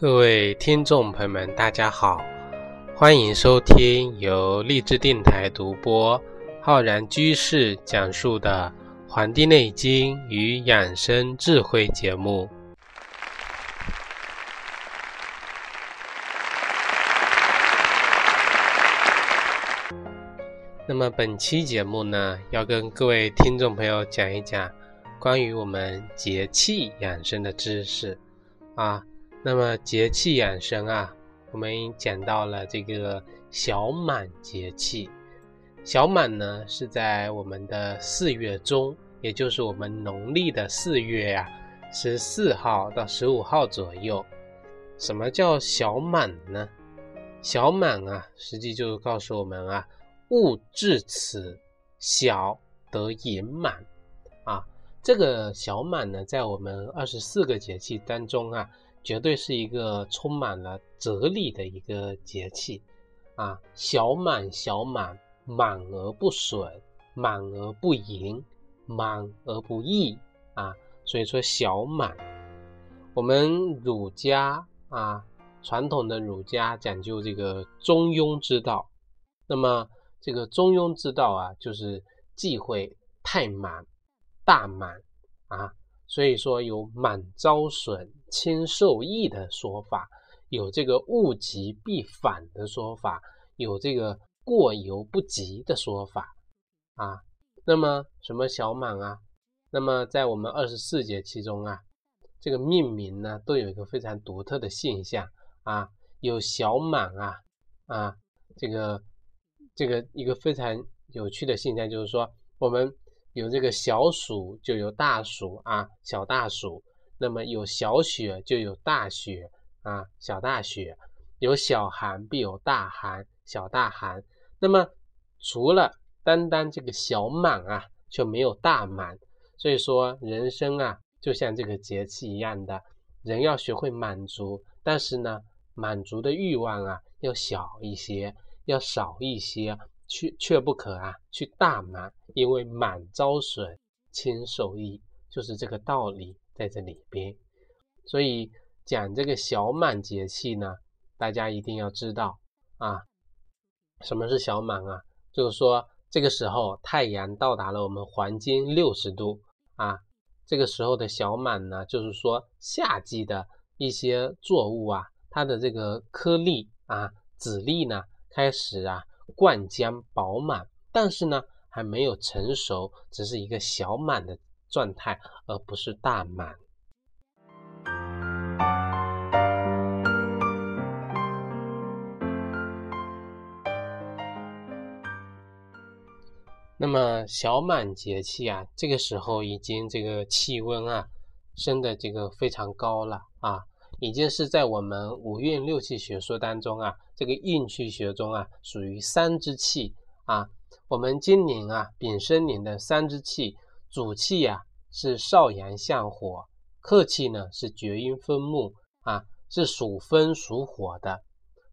各位听众朋友们，大家好，欢迎收听由励志电台独播、浩然居士讲述的《黄帝内经与养生智慧》节目。那么本期节目呢，要跟各位听众朋友讲一讲关于我们节气养生的知识啊。那么节气养生啊，我们讲到了这个小满节气。小满呢是在我们的四月中，也就是我们农历的四月呀，十四号到十五号左右。什么叫小满呢？小满啊，实际就是告诉我们啊，物至此小得盈满啊。这个小满呢，在我们二十四个节气当中啊。绝对是一个充满了哲理的一个节气啊！小满小满，满而不损，满而不盈，满而不溢啊！所以说小满，我们儒家啊，传统的儒家讲究这个中庸之道。那么这个中庸之道啊，就是忌讳太满、大满啊。所以说有满招损，轻受益的说法，有这个物极必反的说法，有这个过犹不及的说法啊。那么什么小满啊？那么在我们二十四节气中啊，这个命名呢都有一个非常独特的现象啊，有小满啊啊，这个这个一个非常有趣的现象就是说我们。有这个小暑就有大暑啊，小大暑；那么有小雪就有大雪啊，小大雪；有小寒必有大寒，小大寒。那么除了单单这个小满啊，就没有大满。所以说，人生啊，就像这个节气一样的，人要学会满足，但是呢，满足的欲望啊，要小一些，要少一些。却却不可啊，去大满，因为满招损，轻受益，就是这个道理在这里边。所以讲这个小满节气呢，大家一定要知道啊，什么是小满啊？就是说这个时候太阳到达了我们黄金六十度啊，这个时候的小满呢，就是说夏季的一些作物啊，它的这个颗粒啊、籽粒呢，开始啊。灌浆饱满，但是呢还没有成熟，只是一个小满的状态，而不是大满。那么小满节气啊，这个时候已经这个气温啊升的这个非常高了啊。已经是在我们五运六气学说当中啊，这个运气学中啊，属于三之气啊。我们今年啊，丙申年的三之气，主气呀是少阳向火，客气呢是厥阴分木啊，是属风属火的。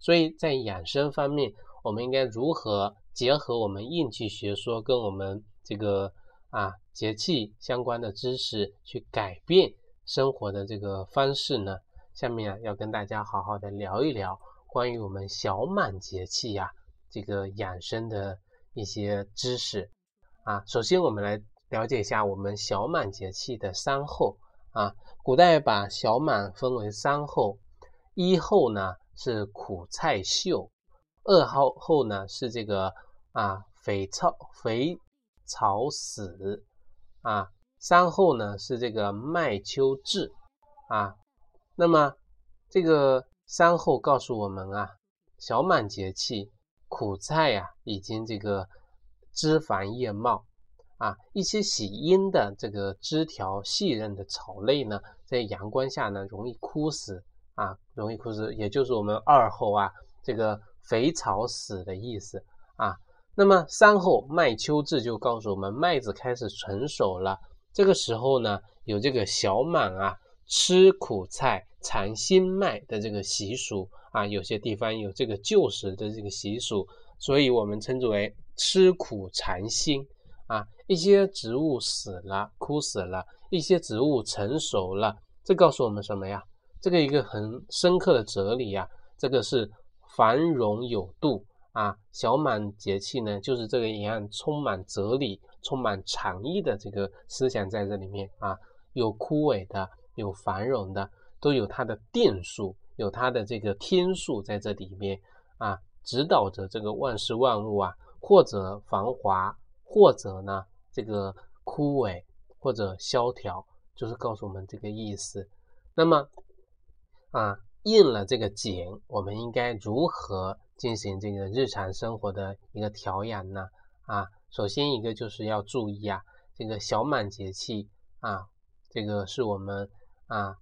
所以在养生方面，我们应该如何结合我们运气学说跟我们这个啊节气相关的知识，去改变生活的这个方式呢？下面啊，要跟大家好好的聊一聊关于我们小满节气呀这个养生的一些知识啊。首先，我们来了解一下我们小满节气的三候啊。古代把小满分为三候，一候呢是苦菜秀，二号后呢是这个啊肥草肥草死啊，三候呢是这个麦秋至啊。那么，这个三候告诉我们啊，小满节气，苦菜呀已经这个枝繁叶茂啊，一些喜阴的这个枝条细韧的草类呢，在阳光下呢容易枯死啊，容易枯死，也就是我们二候啊，这个肥草死的意思啊。那么三候麦秋至就告诉我们麦子开始成熟了，这个时候呢有这个小满啊。吃苦菜尝新麦的这个习俗啊，有些地方有这个旧时的这个习俗，所以我们称之为吃苦尝新啊。一些植物死了、枯死了，一些植物成熟了，这告诉我们什么呀？这个一个很深刻的哲理啊，这个是繁荣有度啊。小满节气呢，就是这个一样，充满哲理、充满禅意的这个思想在这里面啊，有枯萎的，有繁荣的，都有它的定数，有它的这个天数在这里面啊，指导着这个万事万物啊，或者繁华，或者呢这个枯萎，或者萧条，就是告诉我们这个意思。那么。啊，应了这个景，我们应该如何进行这个日常生活的一个调养呢？啊，首先一个就是要注意啊，这个小满节气啊，这个是我们啊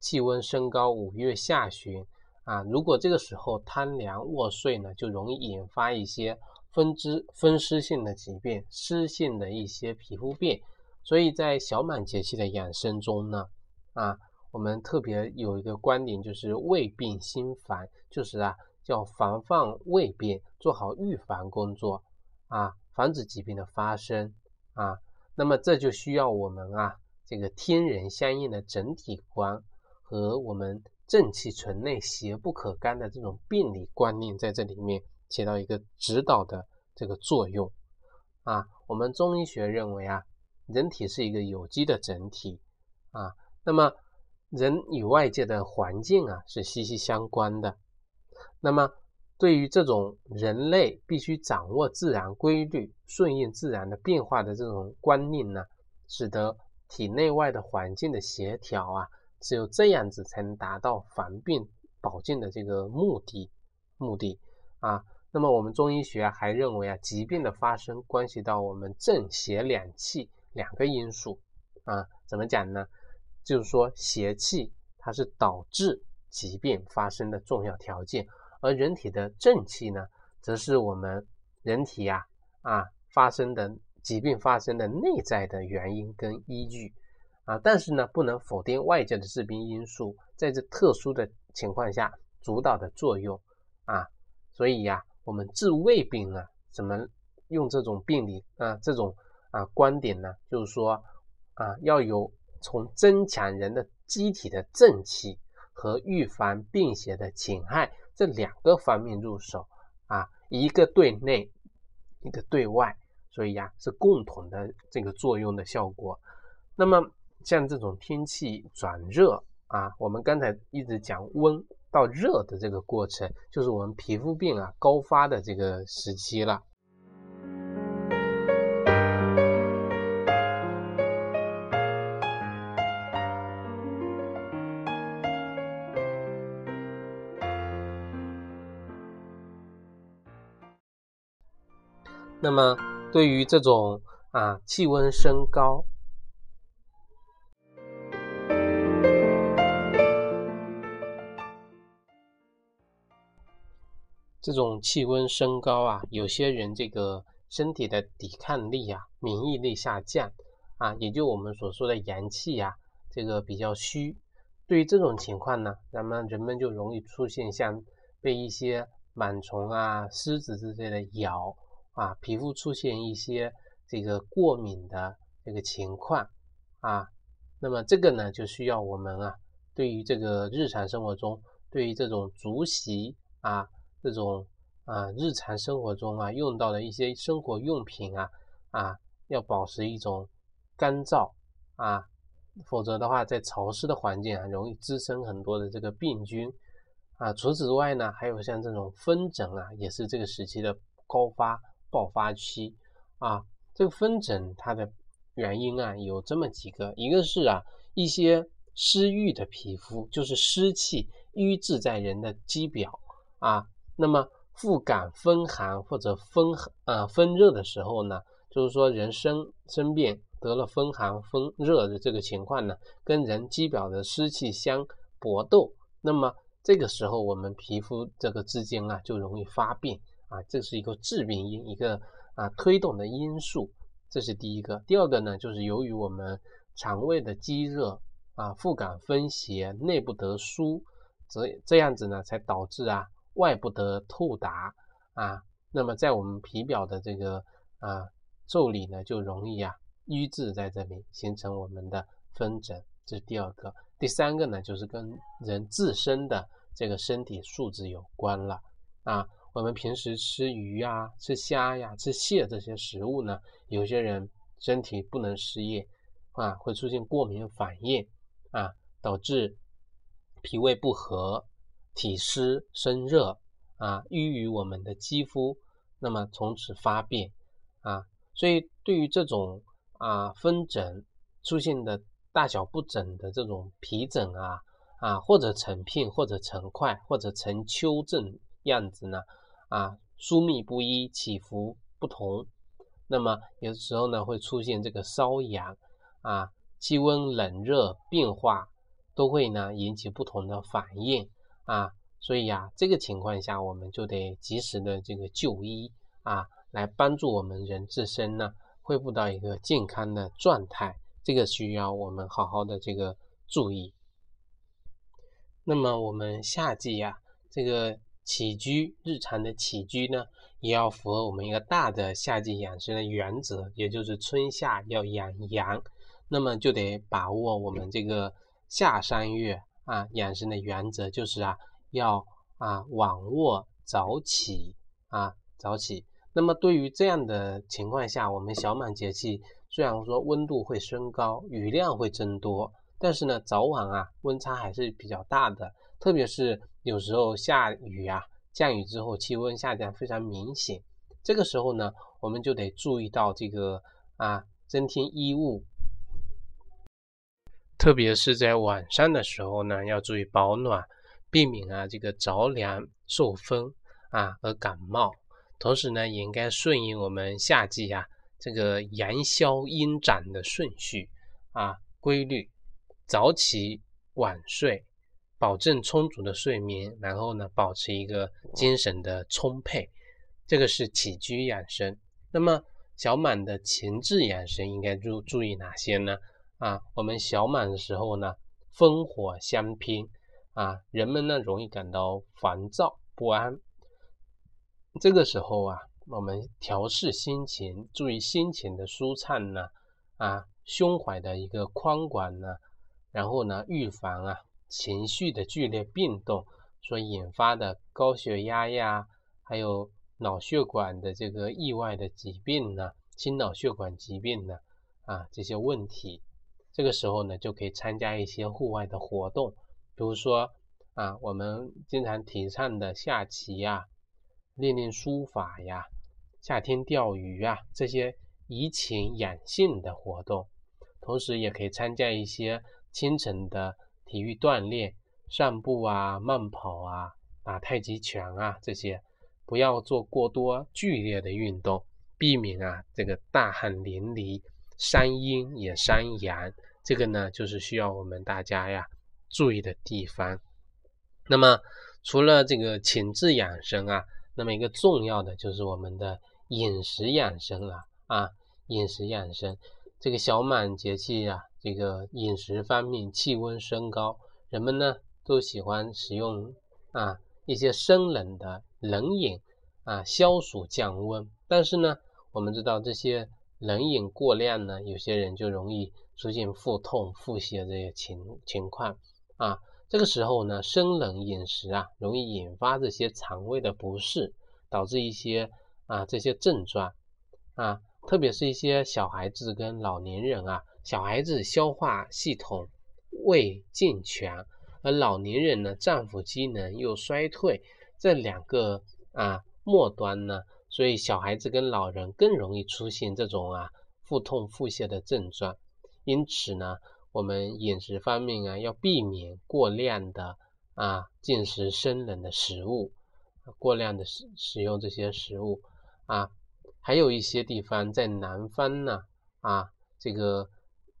气温升高五月下旬啊，如果这个时候贪凉卧睡呢，就容易引发一些风湿风湿性的疾病、湿性的一些皮肤病，所以在小满节气的养生中呢，啊。我们特别有一个观点，就是胃病心烦，就是啊，叫防范胃病，做好预防工作啊，防止疾病的发生啊。那么这就需要我们啊，这个天人相应的整体观和我们正气存内、邪不可干的这种病理观念在这里面起到一个指导的这个作用啊。我们中医学认为啊，人体是一个有机的整体啊，那么。人与外界的环境啊是息息相关的。那么，对于这种人类必须掌握自然规律、顺应自然的变化的这种观念呢，使得体内外的环境的协调啊，只有这样子才能达到防病保健的这个目的目的啊。那么，我们中医学还认为啊，疾病的发生关系到我们正邪两气两个因素啊。怎么讲呢？就是说，邪气它是导致疾病发生的重要条件，而人体的正气呢，则是我们人体呀啊发生的疾病发生的内在的原因跟依据啊。但是呢，不能否定外界的致病因素在这特殊的情况下主导的作用啊。所以呀，我们治胃病呢，怎么用这种病理啊这种啊观点呢？就是说啊，要有。从增强人的机体的正气和预防病邪的侵害这两个方面入手啊，一个对内，一个对外，所以呀是共同的这个作用的效果。那么像这种天气转热啊，我们刚才一直讲温到热的这个过程，就是我们皮肤病啊高发的这个时期了。那么，对于这种啊气温升高，这种气温升高啊，有些人这个身体的抵抗力啊、免疫力下降啊，也就我们所说的阳气呀，这个比较虚。对于这种情况呢，那么人们就容易出现像被一些螨虫啊、虱子之类的咬。啊，皮肤出现一些这个过敏的这个情况啊，那么这个呢，就需要我们啊，对于这个日常生活中，对于这种足洗啊，这种啊日常生活中啊用到的一些生活用品啊啊，要保持一种干燥啊，否则的话，在潮湿的环境啊，容易滋生很多的这个病菌啊。除此之外呢，还有像这种风疹啊，也是这个时期的高发。爆发期啊，这个风疹它的原因啊有这么几个，一个是啊一些湿郁的皮肤，就是湿气淤滞在人的肌表啊，那么复感风寒或者风啊风热的时候呢，就是说人生生病得了风寒风热的这个情况呢，跟人肌表的湿气相搏斗，那么这个时候我们皮肤这个之间啊就容易发病。啊，这是一个致病因，一个啊推动的因素，这是第一个。第二个呢，就是由于我们肠胃的积热啊，腹感风邪，内不得舒，这这样子呢，才导致啊外不得透达啊。那么在我们皮表的这个啊腠理呢，就容易啊淤滞在这里，形成我们的风疹，这是第二个。第三个呢，就是跟人自身的这个身体素质有关了啊。我们平时吃鱼呀、吃虾呀、吃蟹这些食物呢，有些人身体不能适应啊，会出现过敏反应啊，导致脾胃不和、体湿生热啊，淤于我们的肌肤，那么从此发病啊。所以对于这种啊分疹出现的大小不整的这种皮疹啊啊，或者成片，或者成块，或者成丘疹样子呢？啊，疏密不一，起伏不同，那么有时候呢会出现这个瘙痒啊，气温冷热变化都会呢引起不同的反应啊，所以呀，这个情况下我们就得及时的这个就医啊，来帮助我们人自身呢恢复到一个健康的状态，这个需要我们好好的这个注意。那么我们夏季呀，这个。起居日常的起居呢，也要符合我们一个大的夏季养生的原则，也就是春夏要养阳。那么就得把握我们这个夏三月啊养生的原则，就是啊要啊晚卧早起啊早起。那么对于这样的情况下，我们小满节气虽然说温度会升高，雨量会增多，但是呢早晚啊温差还是比较大的，特别是。有时候下雨啊，降雨之后气温下降非常明显，这个时候呢，我们就得注意到这个啊，增添衣物，特别是在晚上的时候呢，要注意保暖，避免啊这个着凉受风啊而感冒。同时呢，也应该顺应我们夏季啊这个阳消阴长的顺序啊规律，早起晚睡。保证充足的睡眠，然后呢，保持一个精神的充沛，这个是起居养生。那么小满的情志养生应该注注意哪些呢？啊，我们小满的时候呢，烽火相拼啊，人们呢容易感到烦躁不安。这个时候啊，我们调试心情，注意心情的舒畅呢，啊，胸怀的一个宽广呢，然后呢，预防啊。情绪的剧烈变动所引发的高血压呀，还有脑血管的这个意外的疾病呢，心脑血管疾病呢，啊这些问题，这个时候呢就可以参加一些户外的活动，比如说啊我们经常提倡的下棋呀，练练书法呀，夏天钓鱼啊这些怡情养性的活动，同时也可以参加一些清晨的。体育锻炼，散步啊，慢跑啊，打太极拳啊，这些不要做过多剧烈的运动，避免啊这个大汗淋漓，伤阴也伤阳。这个呢，就是需要我们大家呀注意的地方。那么除了这个情志养生啊，那么一个重要的就是我们的饮食养生了啊，饮食养生。这个小满节气啊。这个饮食方面，气温升高，人们呢都喜欢使用啊一些生冷的冷饮啊消暑降温。但是呢，我们知道这些冷饮过量呢，有些人就容易出现腹痛、腹泻这些情情况啊。这个时候呢，生冷饮食啊，容易引发这些肠胃的不适，导致一些啊这些症状啊，特别是一些小孩子跟老年人啊。小孩子消化系统未健全，而老年人呢，脏腑机能又衰退，这两个啊末端呢，所以小孩子跟老人更容易出现这种啊腹痛腹泻的症状。因此呢，我们饮食方面啊，要避免过量的啊进食生冷的食物，过量的使使用这些食物啊，还有一些地方在南方呢啊这个。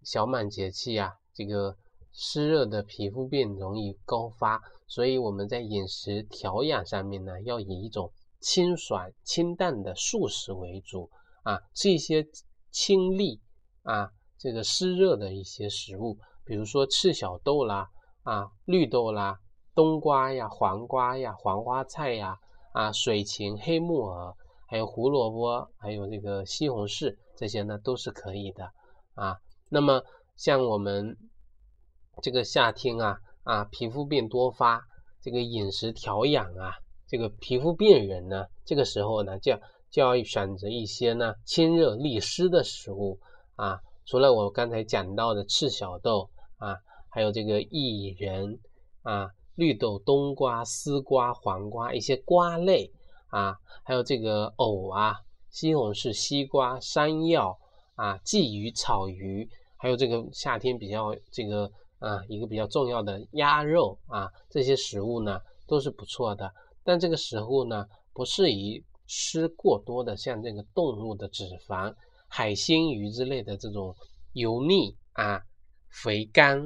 小满节气啊，这个湿热的皮肤病容易高发，所以我们在饮食调养上面呢，要以一种清爽清淡的素食为主啊，吃一些清利啊，这个湿热的一些食物，比如说赤小豆啦，啊绿豆啦，冬瓜呀，黄瓜呀，黄花菜呀，啊水芹、黑木耳，还有胡萝卜，还有这个西红柿，这些呢都是可以的啊。那么，像我们这个夏天啊啊皮肤病多发，这个饮食调养啊，这个皮肤病人呢，这个时候呢就就要选择一些呢清热利湿的食物啊。除了我刚才讲到的赤小豆啊，还有这个薏仁啊、绿豆、冬瓜、丝瓜、黄瓜一些瓜类啊，还有这个藕啊、西红柿、西瓜、山药啊、鲫鱼、草鱼，还有这个夏天比较这个啊一个比较重要的鸭肉啊，这些食物呢都是不错的。但这个食物呢不适宜吃过多的，像这个动物的脂肪。海鲜鱼之类的这种油腻啊、肥甘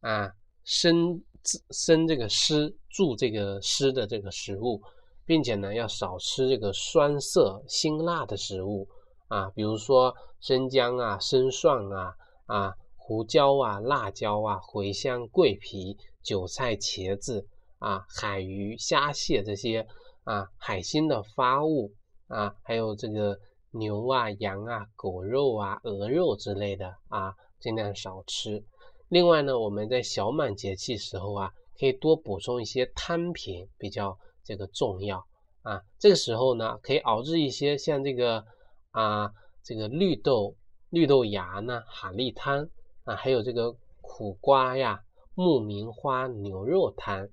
啊、生生这个湿助这个湿的这个食物，并且呢要少吃这个酸涩辛辣的食物啊，比如说生姜啊、生蒜啊、啊胡椒啊、辣椒啊、茴香、桂皮、韭菜、茄子啊、海鱼、虾蟹这些啊海鲜的发物啊，还有这个。牛啊、羊啊、狗肉啊、鹅肉之类的啊，尽量少吃。另外呢，我们在小满节气时候啊，可以多补充一些汤品，比较这个重要啊。这个时候呢，可以熬制一些像这个啊，这个绿豆绿豆芽呢蛤蜊汤啊，还有这个苦瓜呀、木棉花牛肉汤、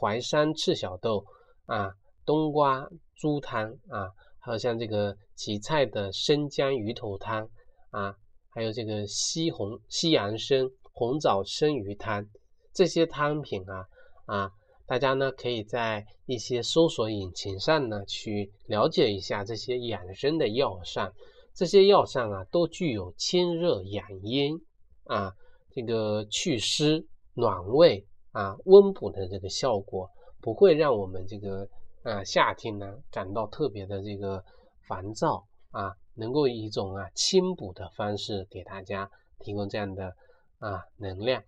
淮山赤小豆啊、冬瓜猪汤啊。还有像这个荠菜的生姜鱼头汤啊，还有这个西红西洋参红枣生鱼汤，这些汤品啊啊，大家呢可以在一些搜索引擎上呢去了解一下这些养生的药膳，这些药膳啊都具有清热养阴啊，这个祛湿暖胃啊温补的这个效果，不会让我们这个。啊，夏天呢感到特别的这个烦躁啊，能够以一种啊清补的方式给大家提供这样的啊能量。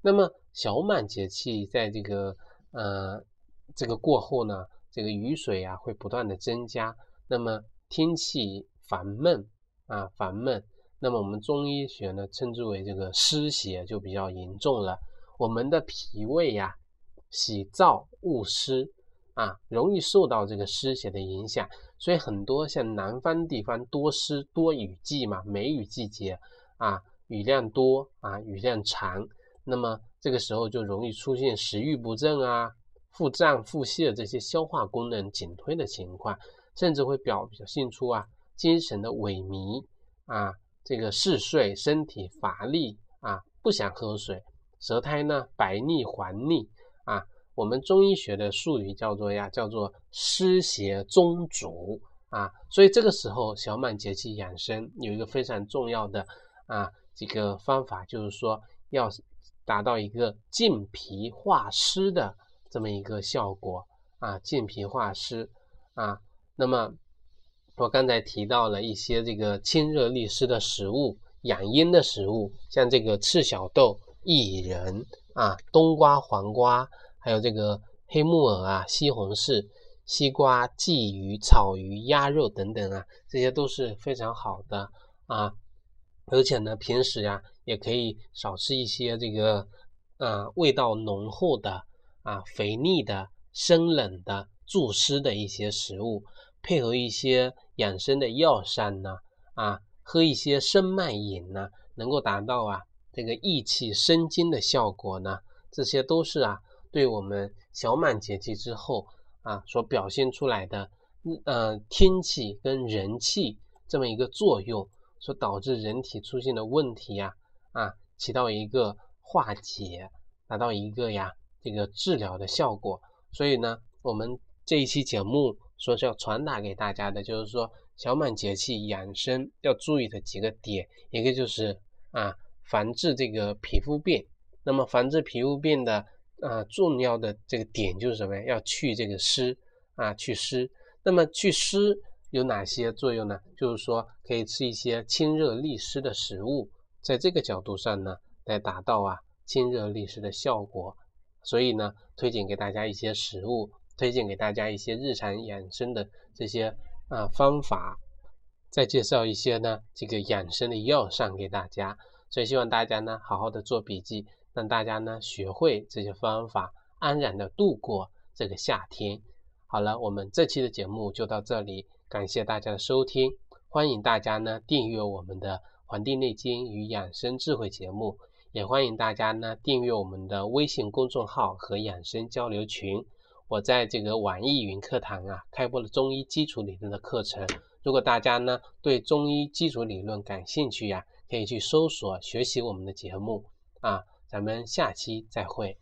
那么小满节气在这个呃这个过后呢，这个雨水啊会不断的增加，那么天气烦闷啊烦闷，那么我们中医学呢称之为这个湿邪就比较严重了。我们的脾胃呀喜燥恶湿。啊，容易受到这个湿邪的影响，所以很多像南方地方多湿多雨季嘛，梅雨季节啊，雨量多啊，雨量长，那么这个时候就容易出现食欲不振啊、腹胀、腹泻这些消化功能减退的情况，甚至会表表现出啊精神的萎靡啊，这个嗜睡、身体乏力啊，不想喝水，舌苔呢白腻黄腻啊。我们中医学的术语叫做呀，叫做湿邪中阻啊，所以这个时候小满节气养生有一个非常重要的啊这个方法，就是说要达到一个健脾化湿的这么一个效果啊，健脾化湿啊。那么我刚才提到了一些这个清热利湿的食物、养阴的食物，像这个赤小豆、薏仁啊、冬瓜、黄瓜。还有这个黑木耳啊、西红柿、西瓜、鲫鱼、草鱼、鸭肉等等啊，这些都是非常好的啊。而且呢，平时呀也可以少吃一些这个啊味道浓厚的啊肥腻的生冷的助湿的一些食物，配合一些养生的药膳呢啊，喝一些生脉饮呢，能够达到啊这个益气生津的效果呢，这些都是啊。对我们小满节气之后啊，所表现出来的呃天气跟人气这么一个作用，所导致人体出现的问题呀啊，起到一个化解，达到一个呀这个治疗的效果。所以呢，我们这一期节目说是要传达给大家的，就是说小满节气养生要注意的几个点，一个就是啊防治这个皮肤病。那么防治皮肤病的。啊，重要的这个点就是什么呀？要去这个湿啊，去湿。那么去湿有哪些作用呢？就是说可以吃一些清热利湿的食物，在这个角度上呢，来达到啊清热利湿的效果。所以呢，推荐给大家一些食物，推荐给大家一些日常养生的这些啊方法，再介绍一些呢这个养生的药膳给大家。所以希望大家呢好好的做笔记。让大家呢学会这些方法，安然的度过这个夏天。好了，我们这期的节目就到这里，感谢大家的收听，欢迎大家呢订阅我们的《黄帝内经与养生智慧》节目，也欢迎大家呢订阅我们的微信公众号和养生交流群。我在这个网易云课堂啊开播了中医基础理论的课程，如果大家呢对中医基础理论感兴趣呀，可以去搜索学习我们的节目啊，咱们下期再会。